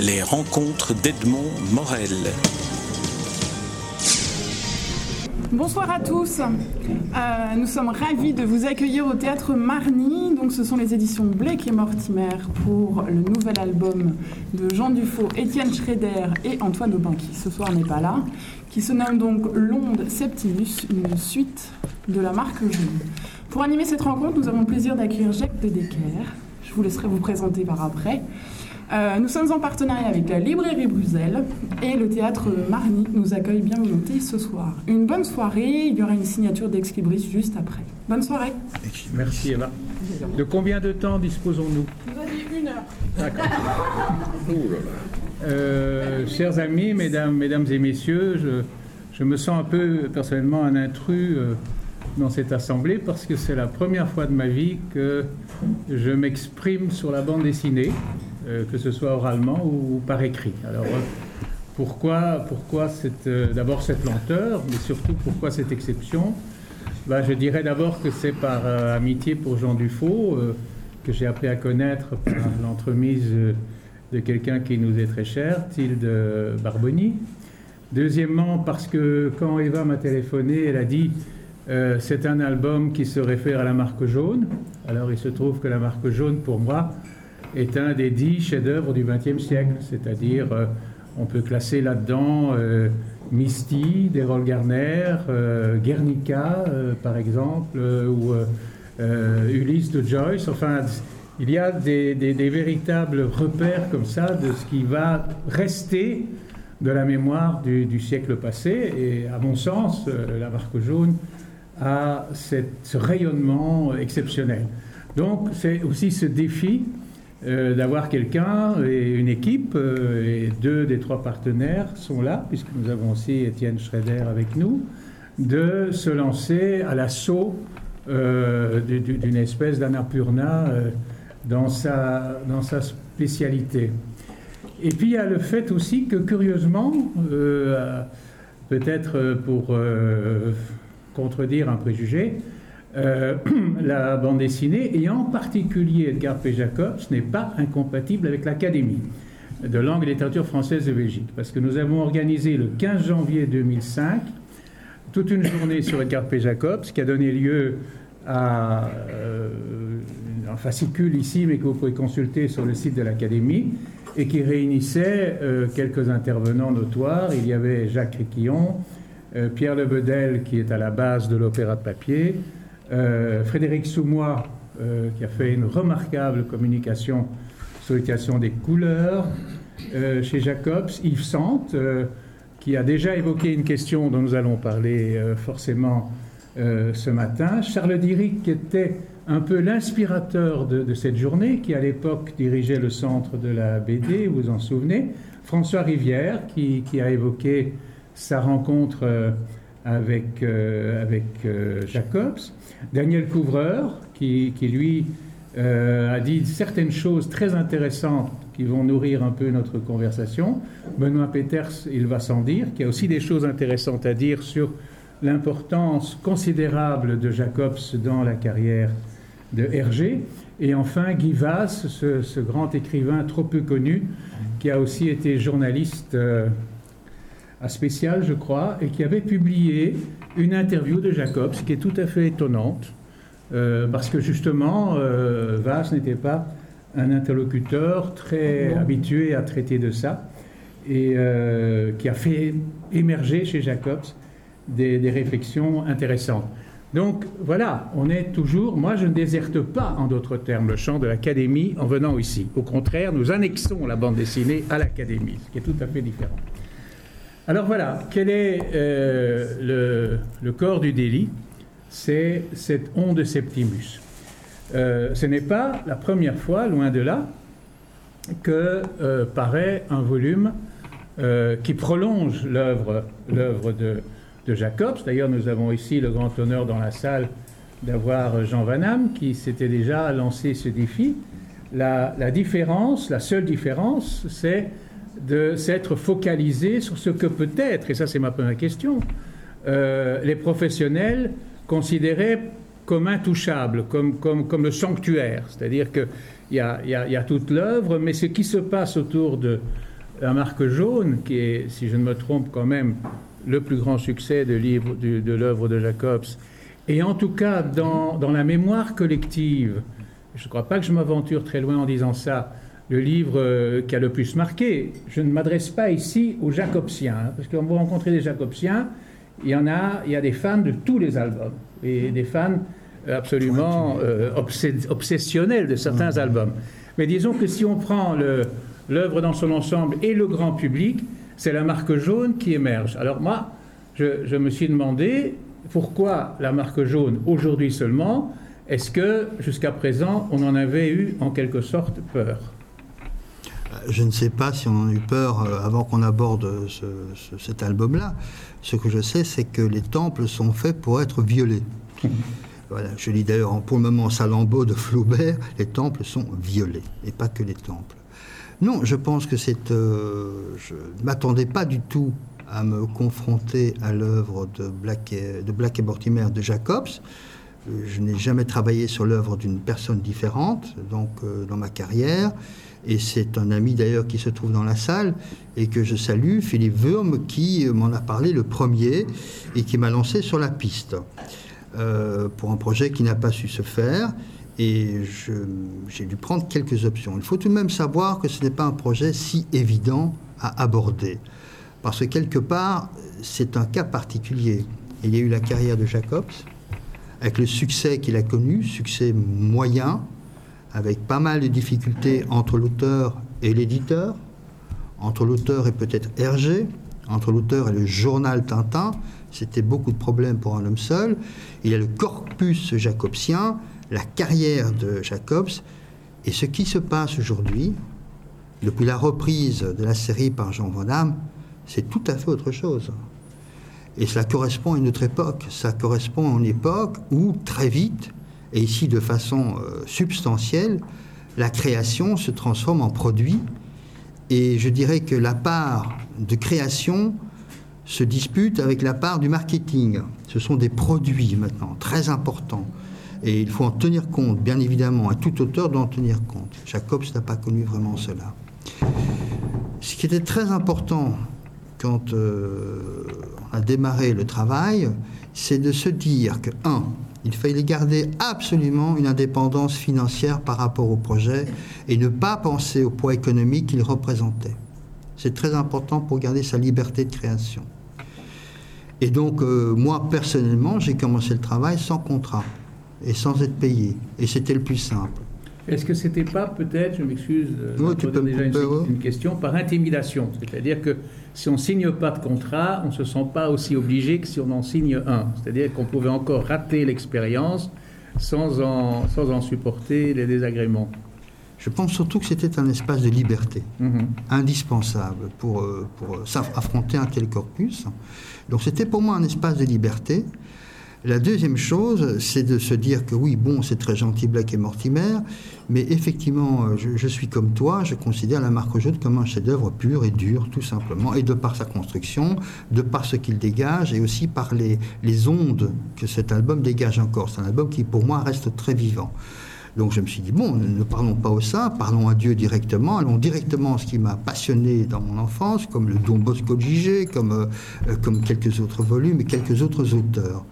les rencontres d'Edmond Morel. Bonsoir à tous. Euh, nous sommes ravis de vous accueillir au théâtre Marny. Donc, ce sont les éditions Blake et Mortimer pour le nouvel album de Jean Dufaux, Étienne Schrader et Antoine Aubin, qui ce soir n'est pas là, qui se nomme donc L'Onde Septimus, une suite de la marque jaune. Pour animer cette rencontre, nous avons le plaisir d'accueillir Jacques de Decker. Je vous laisserai vous présenter par après. Euh, nous sommes en partenariat avec la librairie Bruxelles et le théâtre Marny nous accueille bien volontiers ce soir. Une bonne soirée, il y aura une signature d'ex-libris juste après. Bonne soirée. Merci Eva. De combien de temps disposons-nous? Vous avez une heure. D'accord. Euh, chers amis, mesdames, mesdames et messieurs, je, je, me sens un peu personnellement un intrus euh, dans cette assemblée parce que c'est la première fois de ma vie que je m'exprime sur la bande dessinée. Euh, que ce soit oralement ou par écrit. Alors, euh, pourquoi, pourquoi euh, d'abord cette lenteur, mais surtout pourquoi cette exception? Ben, Je dirais d'abord que c'est par amitié pour Jean Dufaux, que j'ai appris à connaître par l'entremise de quelqu'un qui nous est très cher, Tilde Barboni. Deuxièmement, parce que quand Eva m'a téléphoné, elle a dit c'est un album qui se réfère à la marque jaune. Alors il se trouve que la marque jaune, pour moi, est un des dix chefs-d'œuvre du XXe siècle, c'est-à-dire euh, on peut classer là-dedans euh, Misty d'Errol Garner, euh, Guernica par exemple, ou Ulysse de Joyce. Enfin, il y a des, véritables repères comme ça de ce qui va rester de la mémoire du, siècle passé. Et à mon sens, la marque jaune a ce rayonnement exceptionnel. Donc c'est aussi ce défi euh, d'avoir quelqu'un et une équipe, euh, et deux des trois partenaires sont là, puisque nous avons aussi Étienne Schrader avec nous, de se lancer à l'assaut euh, d'une espèce d'anapurna dans, sa, dans sa spécialité. Et puis il y a le fait aussi que curieusement, peut-être pour contredire un préjugé, euh, la bande dessinée, et en particulier Edgar P. Jacobs, n'est pas incompatible avec l'Académie de langue et littérature française de Belgique. Parce que nous avons organisé le 15 janvier 2005 toute une journée sur Edgar P. Jacobs, qui a donné lieu à euh, un fascicule ici, mais que vous pouvez consulter sur le site de l'Académie, et qui réunissait euh, quelques intervenants notoires. Il y avait Jacques Riquillon, Pierre Lebedel, qui est à la base de l'opéra de papier, euh, Frédéric Soumois, euh, qui a fait une remarquable communication sur l'utilisation des couleurs euh, chez Jacobs, Yves Sante, qui a déjà évoqué une question dont nous allons parler forcément ce matin, Charles Diric, qui était un peu l'inspirateur de, cette journée, qui à l'époque dirigeait le centre de la BD, vous vous en souvenez, François Rivière, qui, qui a évoqué sa rencontre avec, avec Jacobs, Daniel Couvreur, qui, lui euh, a dit certaines choses très intéressantes qui vont nourrir un peu notre conversation. Benoît Peters, il va sans dire, qui a aussi des choses intéressantes à dire sur l'importance considérable de Jacobs dans la carrière de Hergé. Et enfin, Guy Vasse, ce, grand écrivain trop peu connu, qui a aussi été journaliste euh, à spécial, je crois, et qui avait publié une interview de Jacobs qui est tout à fait étonnante, euh, parce que justement, euh, n'était pas un interlocuteur très habitué à traiter de ça, et euh, qui a fait émerger chez Jacobs des, des, réflexions intéressantes. Donc voilà, on est toujours, moi je ne déserte pas en d'autres termes le champ de l'académie en venant ici. Au contraire, nous annexons la bande dessinée à l'académie, ce qui est tout à fait différent. Alors voilà, quel est euh, le, corps du délit? C'est cette onde Septimus. Euh, ce n'est pas la première fois, loin de là, que euh, paraît un volume qui prolonge l'œuvre de, Jacobs. D'ailleurs, nous avons ici le grand honneur dans la salle d'avoir Jean Van qui s'était déjà lancé ce défi. La différence, la seule différence, c'est de s'être focalisé sur ce que peut-être, et ça c'est ma première question, euh, les professionnels considéraient comme intouchable, comme, comme, comme le sanctuaire. C'est-à-dire qu'il y a, y, a, toute l'œuvre, mais ce qui se passe autour de, la marque jaune, qui est, si je ne me trompe quand même, le plus grand succès de, livre, de, l'œuvre de Jacobs, et en tout cas dans, dans la mémoire collective, je ne crois pas que je m'aventure très loin en disant ça, le livre euh, qui a le plus marqué. Je ne m'adresse pas ici aux Jacobsiens, hein, parce que quand vous rencontrez des Jacobsiens, il y en a, il y a des fans de tous les albums, et des fans absolument euh, obsessionnels de certains albums. Mais disons que si on prend l'œuvre dans son ensemble et le grand public, c'est la marque jaune qui émerge. Alors moi, je, je me suis demandé pourquoi la marque jaune aujourd'hui seulement Est-ce que jusqu'à présent, on en avait eu en quelque sorte peur? Je ne sais pas si on en a eu peur euh, avant qu'on aborde cet album-là. Ce que je sais, c'est que les temples sont faits pour être violés. Voilà, je lis d'ailleurs pour le moment Salambo de Flaubert, les temples sont violés, et pas que les temples. Non, je pense que c'est... Euh, je ne m'attendais pas du tout à me confronter à l'œuvre de Black, et, de Mortimer de Jacobs. Euh, je n'ai jamais travaillé sur l'œuvre d'une personne différente, donc dans ma carrière et c'est un ami d'ailleurs qui se trouve dans la salle et que je salue, Philippe Wurm, qui m'en a parlé le premier et qui m'a lancé sur la piste euh, pour un projet qui n'a pas su se faire. Et j'ai dû prendre quelques options. Il faut tout de même savoir que ce n'est pas un projet si évident à aborder. Parce que quelque part, c'est un cas particulier. Il y a eu la carrière de Jacobs, avec le succès qu'il a connu, succès moyen, avec pas mal de difficultés entre l'auteur et l'éditeur, entre l'auteur et peut-être Hergé, entre l'auteur et le journal Tintin. C'était beaucoup de problèmes pour un homme seul. Il y a le corpus jacobsien, la carrière de Jacobs, et ce qui se passe aujourd'hui, depuis la reprise de la série par Jean Van c'est tout à fait autre chose. Et cela correspond à une autre époque. Ça correspond à une époque où, très vite, et ici de façon euh, substantielle, la création se transforme en produit. Et je dirais que la part de création se dispute avec la part du marketing. Ce sont des produits maintenant très importants. Et il faut en tenir compte, bien évidemment, à tout auteur d'en tenir compte. Jacobs n'a pas connu vraiment cela. Ce qui était très important quand euh, on a démarré le travail, c'est de se dire que, un, il fallait garder absolument une indépendance financière par rapport au projet et ne pas penser au poids économique qu'il représentait. C'est très important pour garder sa liberté de création. Et donc, euh, moi, personnellement, j'ai commencé le travail sans contrat et sans être payé. Et c'était le plus simple. Est-ce que c'était pas peut-être, je m'excuse, oui, peux déjà une, question, par intimidation C'est-à-dire que si on signe pas de contrat, on ne se sent pas aussi obligé que si on en signe un. C'est-à-dire qu'on pouvait encore rater l'expérience sans en, sans en supporter les désagréments. Je pense surtout que c'était un espace de liberté, mhm. indispensable pour, euh, pour affronter un tel corpus. Donc c'était pour moi un espace de liberté. La deuxième chose, c'est de se dire que oui, bon, c'est très gentil Black et Mortimer, mais effectivement, euh, je, suis comme toi, je considère la marque jaune comme un chef-d'œuvre pur et dur, tout simplement, et de par sa construction, de par ce qu'il dégage, et aussi par les, les ondes que cet album dégage encore. C'est un album qui, pour moi, reste très vivant. Donc je me suis dit, bon, ne parlons pas au sein, parlons à Dieu directement, allons directement à ce qui m'a passionné dans mon enfance, comme le Don Bosco Gigé, comme, euh, comme quelques autres volumes et quelques autres auteurs.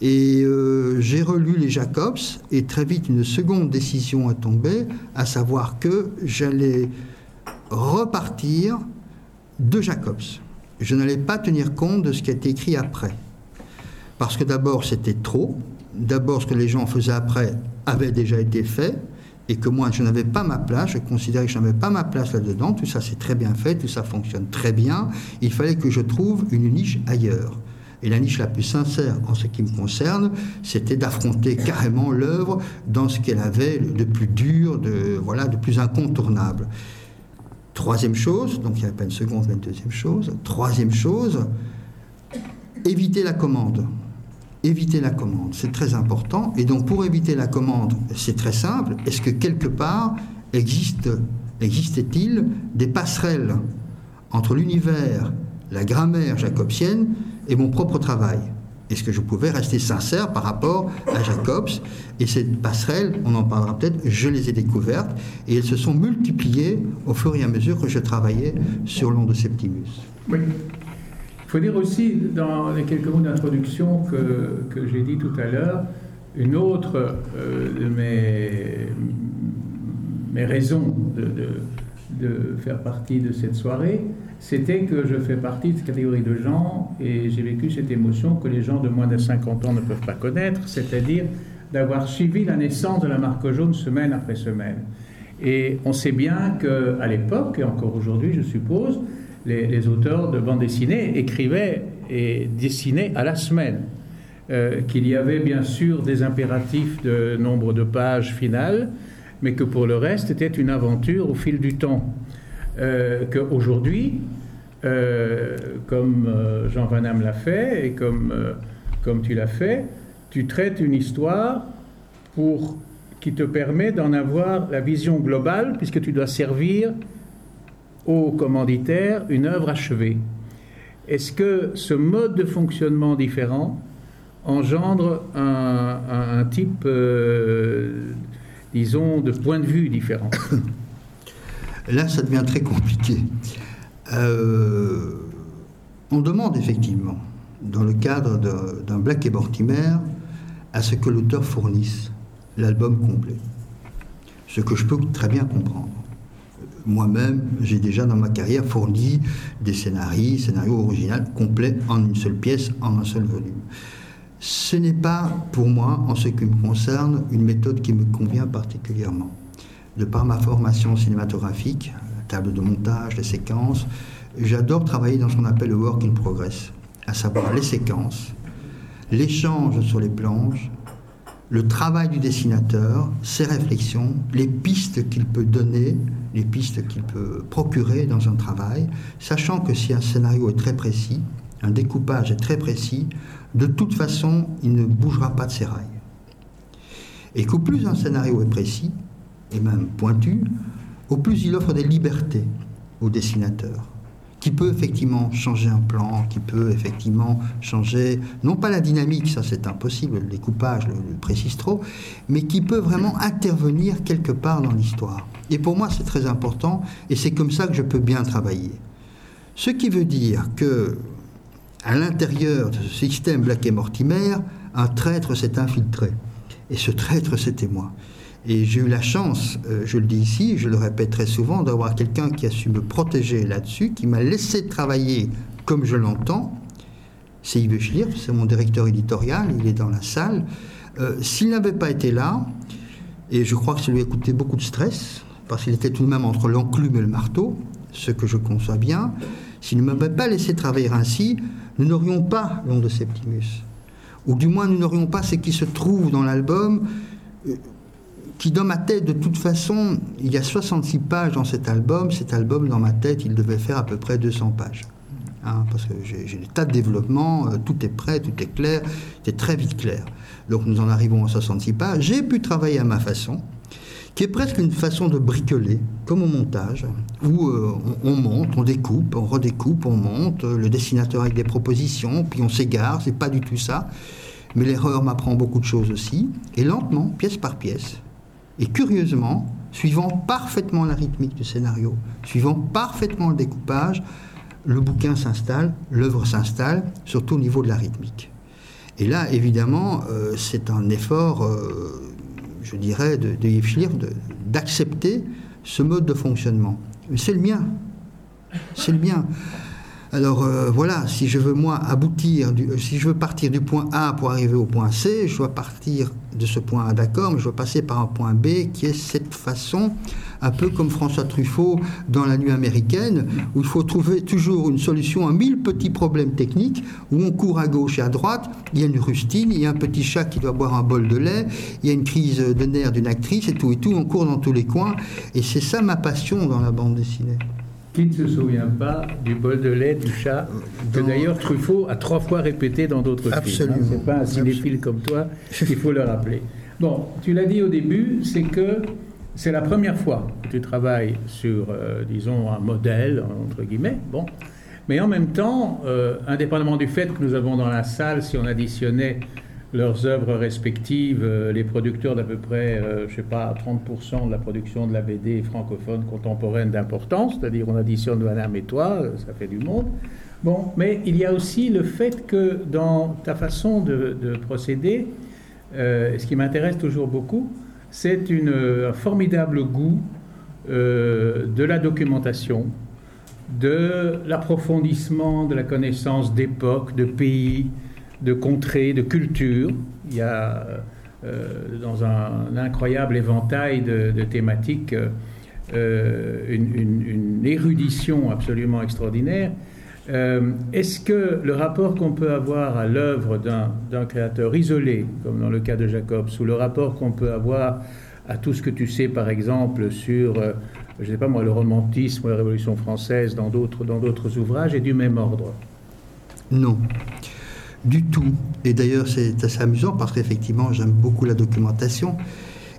Et euh, j'ai relu les Jacobs et très vite une seconde décision a tombé, à savoir que j'allais repartir de Jacobs. Je n'allais pas tenir compte de ce qui a été écrit après. Parce que d'abord c'était trop, d'abord ce que les gens faisaient après avait déjà été fait, et que moi je n'avais pas ma place, je considérais que je n'avais pas ma place là-dedans, tout ça c'est très bien fait, tout ça fonctionne très bien, il fallait que je trouve une niche ailleurs. Et la niche la plus sincère en ce qui me concerne, c'était d'affronter carrément l'œuvre dans ce qu'elle avait de plus dur, de, voilà, de plus incontournable. Troisième chose, donc il n'y avait pas une seconde, mais une deuxième chose. Troisième chose, éviter la commande. Éviter la commande, c'est très important. Et donc pour éviter la commande, c'est très simple. Est-ce que quelque part existe, existe-t-il des passerelles entre l'univers, la grammaire jacobsienne et mon propre travail. Est-ce que je pouvais rester sincère par rapport à Jacobs Et cette passerelle, on en parlera peut-être, je les ai découvertes et elles se sont multipliées au fur et à mesure que je travaillais sur l'onde de Septimus. Oui. Il faut dire aussi, dans les quelques mots d'introduction que, que j'ai dit tout à l'heure, une autre euh, de mes, mes raisons de, de, faire partie de cette soirée, c'était que je fais partie de cette catégorie de gens et j'ai vécu cette émotion que les gens de moins de 50 ans ne peuvent pas connaître, c'est-à-dire d'avoir suivi la naissance de la marque jaune semaine après semaine. Et on sait bien qu'à l'époque, et encore aujourd'hui je suppose, les, auteurs de bande dessinée écrivaient et dessinaient à la semaine. Euh, qu'il y avait bien sûr des impératifs de nombre de pages finales, mais que pour le reste, c'était une aventure au fil du temps. Euh, Qu'aujourd'hui, euh, comme euh, Jean Van Damme l'a fait et comme, comme tu l'as fait, tu traites une histoire pour, qui te permet d'en avoir la vision globale, puisque tu dois servir au commanditaire une œuvre achevée. Est-ce que ce mode de fonctionnement différent engendre un, type, disons, de point de vue différent? Là, ça devient très compliqué. Euh, on demande effectivement, dans le cadre d'un Black et Mortimer, à ce que l'auteur fournisse l'album complet. Ce que je peux très bien comprendre moi-même, j'ai déjà dans ma carrière fourni des scénarios, scénarios originaux complets en une seule pièce, en un seul volume. Ce n'est pas, pour moi, en ce qui me concerne, une méthode qui me convient particulièrement. De par ma formation cinématographique, table de montage, les séquences, j'adore travailler dans ce qu'on appelle le work in progress, à savoir les séquences, l'échange sur les planches, le travail du dessinateur, ses réflexions, les pistes qu'il peut donner, les pistes qu'il peut procurer dans un travail, sachant que si un scénario est très précis, un découpage est très précis, de toute façon, il ne bougera pas de ses rails. Et qu'au plus un scénario est précis, et même pointu, au plus il offre des libertés au dessinateur qui peut effectivement changer un plan, qui peut effectivement changer, non pas la dynamique, ça c'est impossible, le découpage le, précise trop, mais qui peut vraiment intervenir quelque part dans l'histoire. Et pour moi c'est très important, et c'est comme ça que je peux bien travailler. Ce qui veut dire que, à l'intérieur de ce système Black et Mortimer, un traître s'est infiltré. Et ce traître, c'était moi. Et j'ai eu la chance, euh, je le dis ici, je le répète très souvent, d'avoir quelqu'un qui a su me protéger là-dessus, qui m'a laissé travailler comme je l'entends. C'est Yves Schlier, c'est mon directeur éditorial, il est dans la salle. Euh, s'il n'avait pas été là, et je crois que ça lui a coûté beaucoup de stress, parce qu'il était tout de même entre l'enclume et le marteau, ce que je conçois bien, s'il ne m'avait pas laissé travailler ainsi, nous n'aurions pas l'onde de Septimus. Ou du moins, nous n'aurions pas ce qui se trouve dans l'album euh, qui dans ma tête, de toute façon, il y a 66 pages dans cet album. Cet album, dans ma tête, il devait faire à peu près 200 pages. Hein, parce que j'ai des tas de développements, euh, tout est prêt, tout est clair, c'est très vite clair. Donc nous en arrivons à 66 pages. J'ai pu travailler à ma façon, qui est presque une façon de bricoler, comme au montage, où euh, on, on, monte, on découpe, on redécoupe, on monte, le dessinateur avec des propositions, puis on s'égare, c'est pas du tout ça. Mais l'erreur m'apprend beaucoup de choses aussi, et lentement, pièce par pièce, et curieusement, suivant parfaitement la rythmique du scénario, suivant parfaitement le découpage, le bouquin s'installe, l'œuvre s'installe, surtout au niveau de la rythmique. Et là, évidemment, euh, c'est un effort, euh, je dirais, de, de Yves d'accepter ce mode de fonctionnement. C'est le mien. C'est le mien. Alors euh, voilà, si je veux moi aboutir, euh, si je veux partir du point A pour arriver au point C, je dois partir de ce point A d'accord, mais je dois passer par un point B qui est cette façon, un peu comme François Truffaut dans La Nuit américaine, où il faut trouver toujours une solution à mille petits problèmes techniques, où on court à gauche et à droite, il y a une rustine, il y a un petit chat qui doit boire un bol de lait, il y a une crise de nerfs d'une actrice et tout et tout, on court dans tous les coins, et c'est ça ma passion dans la bande dessinée. Qui ne se souvient pas du bol de lait du chat que d'ailleurs Truffaut a trois fois répété dans d'autres films. Hein. Absolument. C'est pas un cinéphile comme toi, il faut le rappeler. Bon, tu l'as dit au début, c'est que c'est la première fois que tu travailles sur, euh, disons, un modèle, entre guillemets. Bon. Mais en même temps, euh, indépendamment du fait que nous avons dans la salle, si on additionnait leurs œuvres respectives, euh, les producteurs d'à peu près, euh, je sais pas, 30% de la production de la BD francophone contemporaine d'importance, c'est-à-dire on additionne Madame et toi, ça fait du monde. Bon, mais il y a aussi le fait que dans ta façon de, procéder, ce qui m'intéresse toujours beaucoup, c'est un formidable goût de la documentation, de l'approfondissement de la connaissance d'époque, de pays, de contrées, de cultures. Il y a euh, dans un, incroyable éventail de, thématiques euh, une, érudition absolument extraordinaire. Euh, est-ce que le rapport qu'on peut avoir à l'œuvre d'un créateur isolé, comme dans le cas de Jacobs, ou le rapport qu'on peut avoir à tout ce que tu sais, par exemple, sur je ne sais pas moi, le romantisme la Révolution française dans d'autres ouvrages est du même ordre? Non, du tout. Et d'ailleurs, c'est assez amusant parce qu'effectivement, j'aime beaucoup la documentation.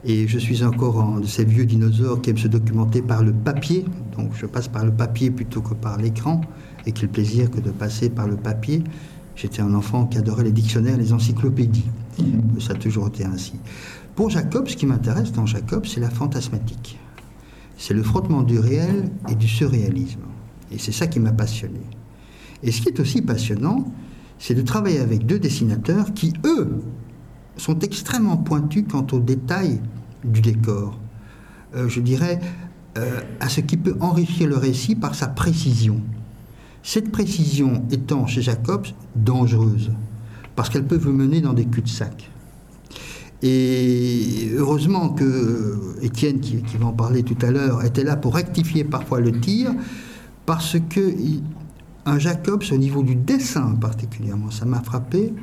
Et je suis encore un de ces vieux dinosaures qui aiment se documenter par le papier. Donc je passe par le papier plutôt que par l'écran. Et quel plaisir que de passer par le papier. J'étais un enfant qui adorait les dictionnaires, les encyclopédies. Mmh. Ça a toujours été ainsi. Pour Jacob, ce qui m'intéresse dans Jacob, c'est la fantasmatique c'est le frottement du réel et du surréalisme. Et c'est ça qui m'a passionné. Et ce qui est aussi passionnant, c'est de travailler avec deux dessinateurs qui, eux, sont extrêmement pointus quant aux détails du décor. Euh, je dirais euh, à ce qui peut enrichir le récit par sa précision. Cette précision étant chez Jacobs dangereuse, parce qu'elle peut vous mener dans des cul-de-sac. Et heureusement que Étienne, qui, va en parler tout à l'heure, était là pour rectifier parfois le tir, parce que un Jacobs, au niveau du dessin particulièrement, ça m'a frappé,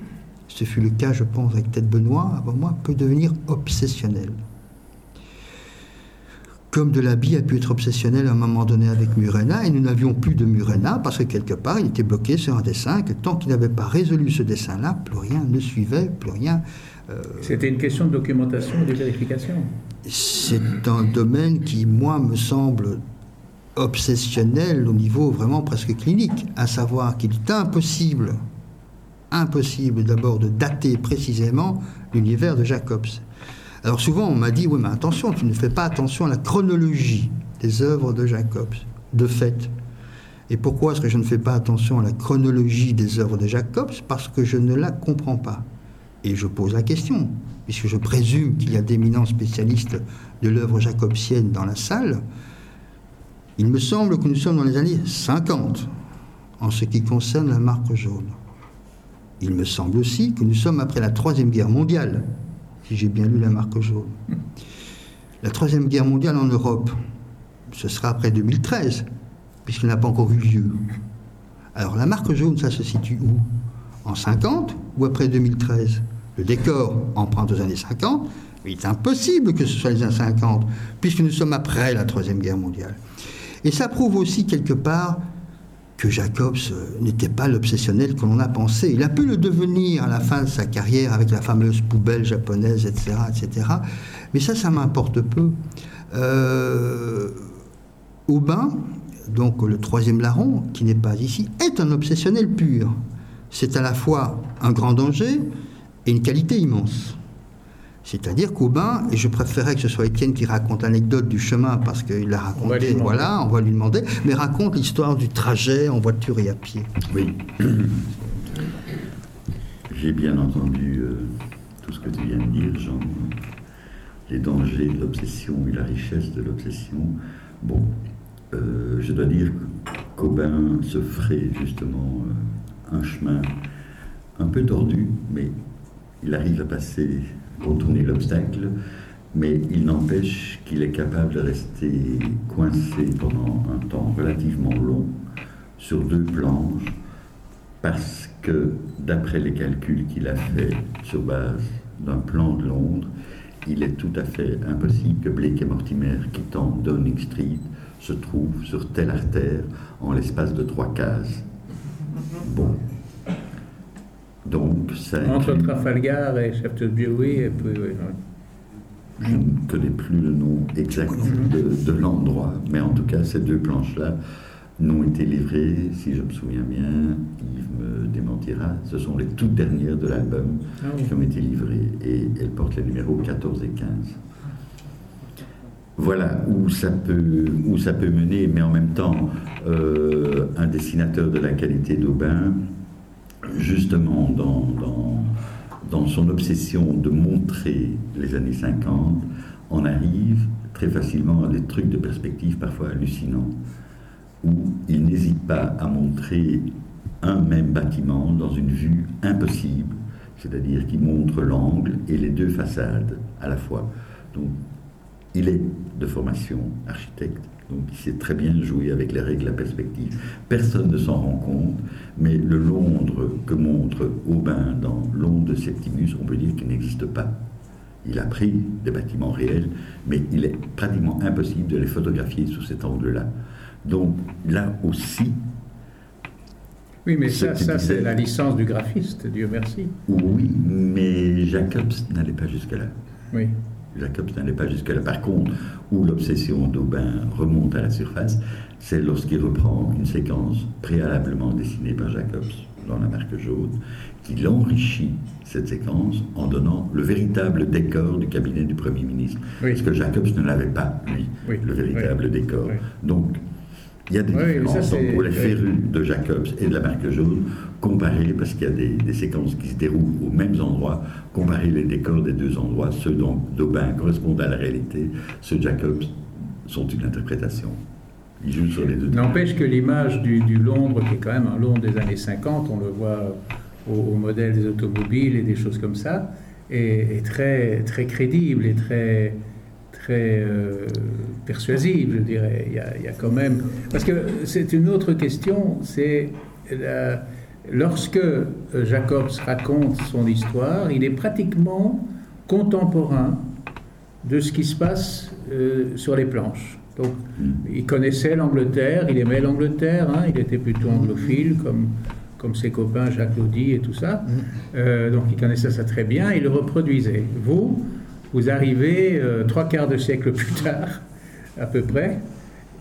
ce fut le cas, je pense, avec Tête Benoît, avant moi, peut devenir obsessionnel. Comme de Delaby a pu être obsessionnel à un moment donné avec Murena, et nous n'avions plus de Murena parce que quelque part il était bloqué sur un dessin, que tant qu'il n'avait pas résolu ce dessin-là, plus rien ne suivait, plus rien euh, C'était une question de documentation et de vérification. C'est un domaine qui, moi, me semble obsessionnel au niveau vraiment presque clinique, à savoir qu'il est impossible, impossible d'abord de dater précisément l'univers de Jacobs. Alors souvent on m'a dit, oui mais attention, tu ne fais pas attention à la chronologie des œuvres de Jacobs, de fait. Et pourquoi est-ce que je ne fais pas attention à la chronologie des œuvres de Jacobs? Parce que je ne la comprends pas. Et je pose la question, puisque je présume qu'il y a d'éminents spécialistes de l'œuvre jacobsienne dans la salle. Il me semble que nous sommes dans les années 50 en ce qui concerne la marque jaune. Il me semble aussi que nous sommes après la Troisième Guerre mondiale, si j'ai bien lu la marque jaune. La Troisième Guerre mondiale en Europe, ce sera après 2013, puisqu'il n'a pas encore eu lieu. Alors la marque jaune, ça se situe où? En 50 ou après 2013 le décor emprunte aux années 50, mais il est impossible que ce soit les années 50, puisque nous sommes après la Troisième Guerre mondiale. Et ça prouve aussi quelque part que Jacobs euh, n'était pas l'obsessionnel que l'on a pensé. Il a pu le devenir à la fin de sa carrière avec la fameuse poubelle japonaise, etc. etc. Mais ça, ça m'importe peu. Euh, Aubin, donc le troisième larron, qui n'est pas ici, est un obsessionnel pur. C'est à la fois un grand danger, et une qualité immense. C'est-à-dire qu'Aubin, et je préférais que ce soit Étienne qui raconte l'anecdote du chemin parce qu'il l'a raconté, voilà, on va lui demander, mais raconte l'histoire du trajet en voiture et à pied. Oui. J'ai bien entendu euh, tout ce que tu viens de dire, Jean. Les dangers de l'obsession et la richesse de l'obsession. Bon, euh, je dois dire qu'Aubin se ferait justement euh, un chemin un peu tordu, mais il arrive à passer, contourner l'obstacle, mais il n'empêche qu'il est capable de rester coincé pendant un temps relativement long sur deux planches, parce que d'après les calculs qu'il a faits sur base d'un plan de Londres, il est tout à fait impossible que Blake et Mortimer, quittant Downing Street, se trouvent sur telle artère en l'espace de trois cases. Bon, donc, Entre Trafalgar et Shaftesbury, et puis, Je ne connais plus le nom exact de, l'endroit, mais en tout cas, ces deux planches-là n'ont été livrées, si je me souviens bien, Yves me démentira, ce sont les toutes dernières de l'album Ah oui. qui ont été livrées et elles portent les numéros 14 et 15. Voilà où ça peut, où ça peut mener, mais en même temps, euh, un dessinateur de la qualité d'Aubin, justement dans, dans, dans son obsession de montrer les années 50, en arrive très facilement à des trucs de perspective parfois hallucinants, où il n'hésite pas à montrer un même bâtiment dans une vue impossible, c'est-à-dire qu'il montre l'angle et les deux façades à la fois. Donc, il est de formation architecte, donc il sait très bien jouer avec les règles de la perspective. Personne ne s'en rend compte, mais le Londres que montre Aubin dans L'onde de Septimus, on peut dire qu'il n'existe pas. Il a pris des bâtiments réels, mais il est pratiquement impossible de les photographier sous cet angle-là. Donc là aussi, Oui, mais ça, qui ça c'est la licence du graphiste, Dieu merci. oui, mais Jacobs n'allait pas jusque-là. Oui. Jacobs n'allait pas jusque-là. Par contre, où l'obsession d'Aubin remonte à la surface, c'est lorsqu'il reprend une séquence préalablement dessinée par Jacobs dans la marque jaune, qu'il enrichit cette séquence en donnant le véritable décor du cabinet du Premier ministre. Oui. Parce que Jacobs ne l'avait pas, lui, Oui, le véritable oui, décor. Donc, il y a des Oui, ça, différences c'est- pour les férus de Jacobs et de la marque jaune, comparer, parce qu'il y a des, des séquences qui se déroulent aux mêmes endroits, comparer les décors des deux endroits, ceux d'Au- d'Aubin correspondent à la réalité, ceux de Jacobs sont une interprétation. Ils jouent sur les deux. N'empêche que l'image du, du Londres, qui est quand même un Londres des années 50, on le voit au, au modèle des automobiles et des choses comme ça, est, est très, très crédible et très, très euh, persuasive, je dirais. Il y, a, il y a quand même... Parce que c'est une autre question, c'est la- lorsque euh, Jacobs raconte son histoire, il est pratiquement contemporain de ce qui se passe euh, sur les planches. Donc, il connaissait l'Angleterre, il aimait l'Angleterre, hein, il était plutôt anglophile, comme, comme ses copains Jacques Laudy et tout ça. Euh, donc, il connaissait ça très bien, il le reproduisait. Vous, vous arrivez euh, trois quarts de siècle plus tard, à peu près,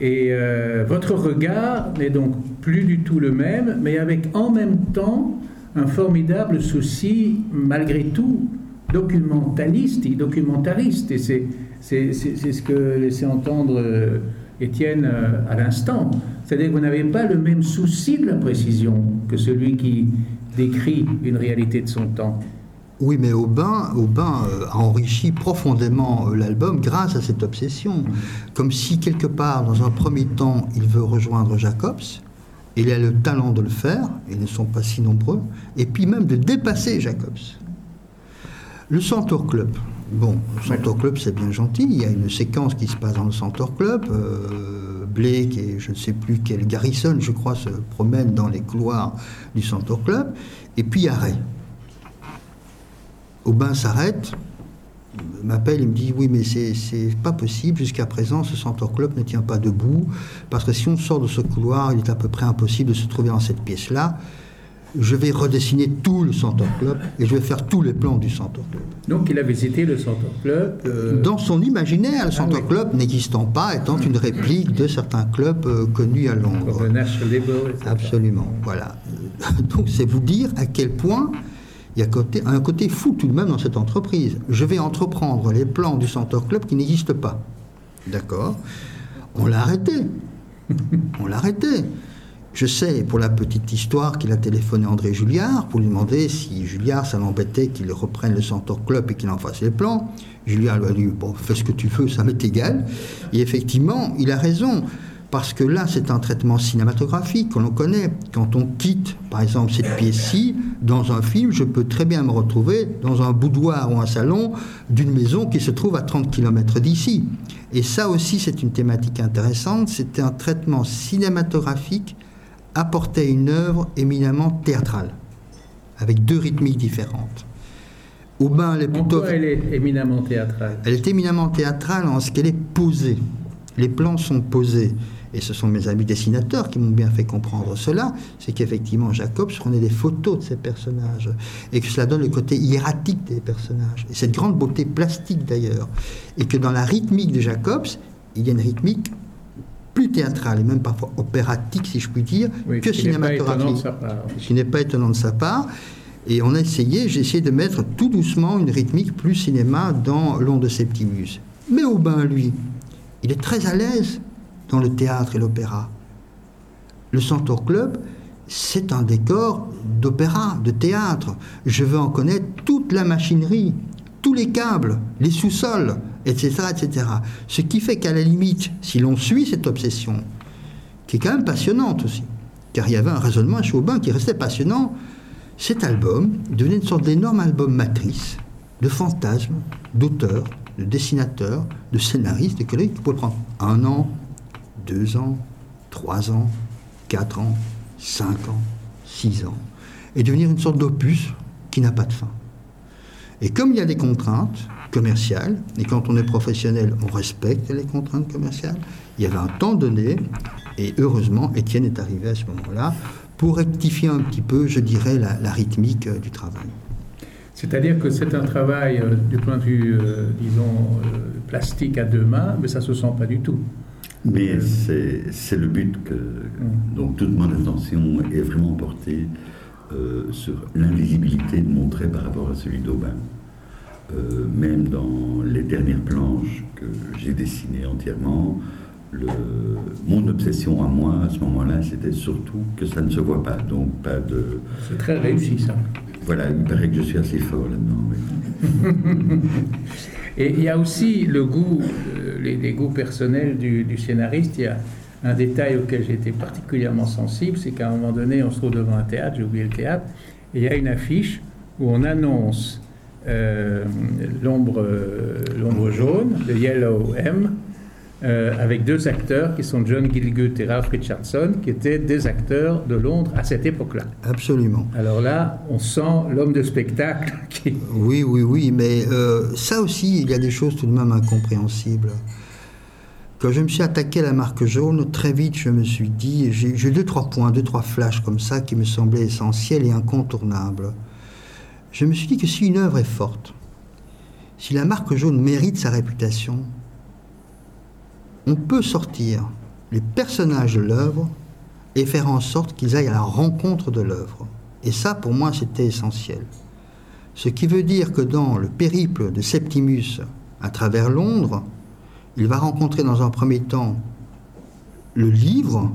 et euh, votre regard n'est donc plus du tout le même, mais avec en même temps un formidable souci, malgré tout, documentaliste et documentariste. Et c'est, ce que laissait entendre euh, Étienne euh, à l'instant. C'est-à-dire que vous n'avez pas le même souci de la précision que celui qui décrit une réalité de son temps. Oui, mais Aubin, Aubin euh, a enrichi profondément euh, l'album grâce à cette obsession. Comme si, quelque part, dans un premier temps, il veut rejoindre Jacobs, il a le talent de le faire, ils ne sont pas si nombreux, et puis même de dépasser Jacobs. Le Centaur Club. Bon, le Centaur Club, c'est bien gentil. Il y a une séquence qui se passe dans le Centaur Club. Euh, Blake et je ne sais plus quel Garrison, je crois, se promènent dans les couloirs du Centaur Club. Et puis arrêt. Aubin s'arrête, m'appelle et me dit oui mais c'est pas possible jusqu'à présent ce Centaur Club ne tient pas debout parce que si on sort de ce couloir il est à peu près impossible de se trouver dans cette pièce là je vais redessiner tout le Centaur Club et je vais faire tous les plans du Centaur Club Donc il a visité le Centaur Club. euh, dans son imaginaire le Centaur oui. Club n'existant pas étant une réplique de certains clubs euh, connus à Londres comme le National. Absolument, voilà. Donc c'est vous dire à quel point il y a un côté fou tout de même dans cette entreprise. Je vais entreprendre les plans du Centaur Club qui n'existent pas. D'accord On l'a arrêté. On l'a arrêté. Je sais, pour la petite histoire, qu'il a téléphoné André Julliard pour lui demander si Julliard, ça l'embêtait qu'il reprenne le Centaur Club et qu'il en fasse les plans. Julliard lui a dit Bon, fais ce que tu veux, ça m'est égal. Et effectivement, il a raison. Parce que là, c'est un traitement cinématographique que l'on connaît. Quand on quitte, par exemple, cette pièce-ci, dans un film, je peux très bien me retrouver dans un boudoir ou un salon d'une maison qui se trouve à 30 km d'ici. Et ça aussi, c'est une thématique intéressante. C'était un traitement cinématographique apporté à une œuvre éminemment théâtrale, avec deux rythmiques différentes. Aubin, elle est En plutôt... quoi elle est éminemment théâtrale? Elle est éminemment théâtrale en ce qu'elle est posée. Les plans sont posés. Et ce sont mes amis dessinateurs qui m'ont bien fait comprendre cela. C'est qu'effectivement, Jacobs prenait des photos de ces personnages. Et que cela donne le côté hiératique des personnages. Et cette grande beauté plastique d'ailleurs. Et que dans la rythmique de Jacobs, il y a une rythmique plus théâtrale et même parfois opératique, si je puis dire, Oui, que cinématographique. Ce qui n'est pas étonnant de sa part. Et on a essayé, j'ai essayé de mettre tout doucement une rythmique plus cinéma dans L'onde de Septimus. Mais Aubin, lui, il est très à l'aise dans le théâtre et l'opéra. Le Centaur Club, c'est un décor d'opéra, de théâtre. Je veux en connaître toute la machinerie, tous les câbles, les sous-sols, etc., etc. Ce qui fait qu'à la limite, si l'on suit cette obsession, qui est quand même passionnante aussi, car il y avait un raisonnement chez Aubin qui restait passionnant, cet album devenait une sorte d'énorme album matrice de fantasmes, d'auteurs, de dessinateurs, de scénaristes, de collègues qui pouvaient prendre un an, deux ans, trois ans, quatre ans, cinq ans, six ans, et devenir une sorte d'opus qui n'a pas de fin. Et comme il y a des contraintes commerciales, et quand on est professionnel, on respecte les contraintes commerciales, il y avait un temps donné, et heureusement, Étienne est arrivé à ce moment-là pour rectifier un petit peu, je dirais, la, rythmique euh, du travail. C'est-à-dire que c'est un travail euh, du point de vue, euh, disons, plastique à deux mains, mais ça ne se sent pas du tout. Mais c'est le but que. Donc toute mon attention est vraiment portée euh, sur l'invisibilité de mon trait par rapport à celui d'Aubin. Euh, même dans les dernières planches que j'ai dessinées entièrement, le, mon obsession à moi à ce moment-là, c'était surtout que ça ne se voit pas. Donc pas de. C'est très réussi, ça. Voilà, il paraît que je suis assez fort là-dedans. oui. Et il y a aussi le goût, euh, les, goûts personnels du, du scénariste. Il y a un détail auquel j'ai été particulièrement sensible, c'est qu'à un moment donné, on se trouve devant un théâtre, j'ai oublié le théâtre, et il y a une affiche où on annonce euh, l'ombre euh, l'ombre jaune, le Yellow M, euh, avec deux acteurs qui sont John Gielgud et Ralph Richardson, qui étaient des acteurs de Londres à cette époque-là. Absolument. Alors là, on sent l'homme de spectacle qui... Oui, oui, oui, mais euh, ça aussi, il y a des choses tout de même incompréhensibles. Quand je me suis attaqué à la marque jaune, très vite, je me suis dit, j'ai j'ai deux, trois points, deux, trois flashs comme ça qui me semblaient essentiels et incontournables. Je me suis dit que si une œuvre est forte, si la marque jaune mérite sa réputation, on peut sortir les personnages de l'œuvre et faire en sorte qu'ils aillent à la rencontre de l'œuvre. Et ça, pour moi, c'était essentiel. Ce qui veut dire que dans le périple de Septimus à travers Londres, il va rencontrer dans un premier temps le livre,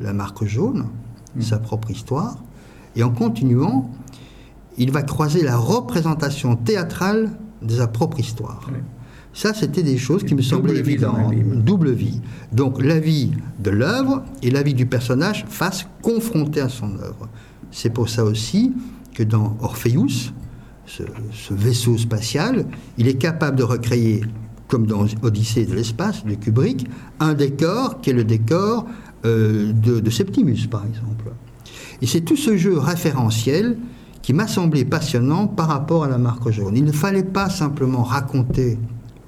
la marque jaune, sa propre histoire, et en continuant, il va croiser la représentation théâtrale de sa propre histoire. Ça, c'était des choses qui me semblaient évidentes. double vie. Donc, la vie de l'œuvre et la vie du personnage face confrontée à son œuvre. C'est pour ça aussi que dans Orpheus, ce, ce vaisseau spatial, il est capable de recréer, comme dans Odyssée de l'espace de Kubrick, un décor qui est le décor euh, de, de Septimus, par exemple. Et c'est tout ce jeu référentiel qui m'a semblé passionnant par rapport à la marque jaune. Il ne fallait pas simplement raconter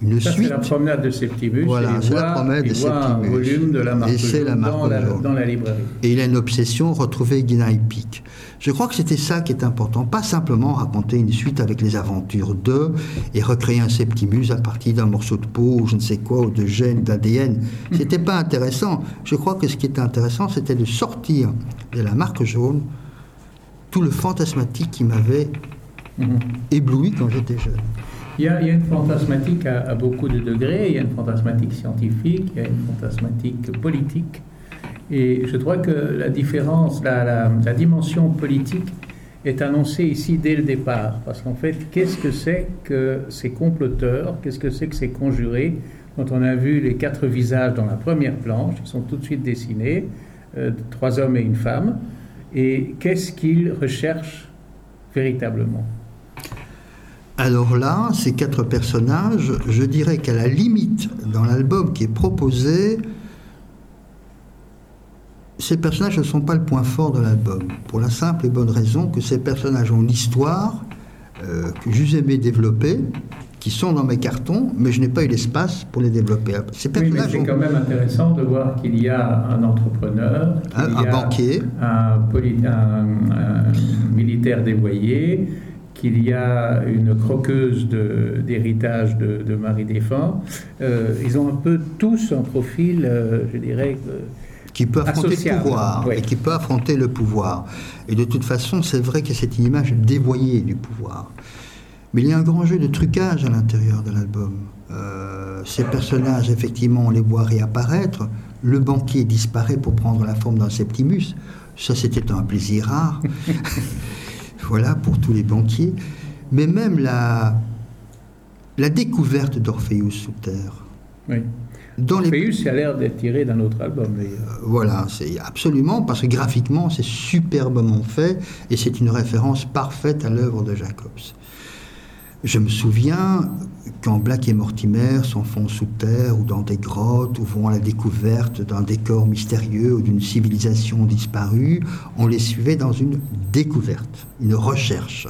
une Ça, c'est suite. la promenade de Septimus. Voilà, c'est la promenade de voit un Septimus. volume de la marque Et c'est la marque dans, la, dans la librairie. Et il a une obsession, retrouver Guinea Peak. Je crois que c'était ça qui est important, pas simplement raconter une suite avec les aventures d'eux et recréer un Septimus à partir d'un morceau de peau, ou je ne sais quoi, ou de gènes, d'ADN. C'était pas intéressant. Je crois que ce qui était intéressant, c'était de sortir de la marque jaune tout le fantasmatique qui m'avait Mhm. ébloui quand j'étais jeune. Il y, a, une fantasmatique à, beaucoup de degrés, il y a une fantasmatique scientifique, il y a une fantasmatique politique. Et je crois que la différence, la dimension politique est annoncée ici dès le départ. Parce qu'en fait, qu'est-ce que c'est que ces comploteurs, qu'est-ce que c'est que ces conjurés? Quand on a vu les quatre visages dans la première planche, ils sont tout de suite dessinés, euh, trois hommes et une femme. Et qu'est-ce qu'ils recherchent véritablement? Alors là, ces quatre personnages, je dirais qu'à la limite, dans l'album qui est proposé, ces personnages ne sont pas le point fort de l'album. Pour la simple et bonne raison que ces personnages ont une histoire euh, que j'eusse aimé développer, qui sont dans mes cartons, mais je n'ai pas eu l'espace pour les développer. Ces Oui, mais personnages c'est ont- quand même intéressant de voir qu'il y a un entrepreneur, Un- y un a banquier. un- un militaire dévoyé, qu'il y a une croqueuse d'héritage de, Marie Défend. Euh, ils ont un peu tous un profil, euh, je dirais, qui peut affronter le pouvoir et qui peut affronter le pouvoir. Et de toute façon, c'est vrai que c'est une image dévoyée du pouvoir. Mais il y a un grand jeu de trucage à l'intérieur de l'album. Euh, ces personnages, effectivement, on les voit réapparaître. Le banquier disparaît pour prendre la forme d'un Septimus. Ça, c'était un plaisir rare. voilà, pour tous les banquiers. Mais même la, la découverte d'Orpheus sous terre. Oui. Dans Orpheus a l'air d'être tiré d'un autre album, euh, voilà, c'est absolument, parce que graphiquement, c'est superbement fait et c'est une référence parfaite à l'œuvre de Jacobs. Je me souviens quand Black et Mortimer s'enfoncent sous terre ou dans des grottes ou vont à la découverte d'un décor mystérieux ou d'une civilisation disparue, on les suivait dans une découverte, une recherche.